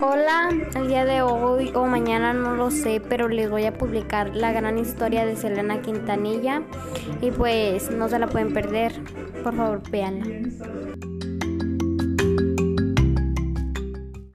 Hola, el día de hoy o mañana no lo sé, pero les voy a publicar la gran historia de Selena Quintanilla y pues no se la pueden perder. Por favor, véanla.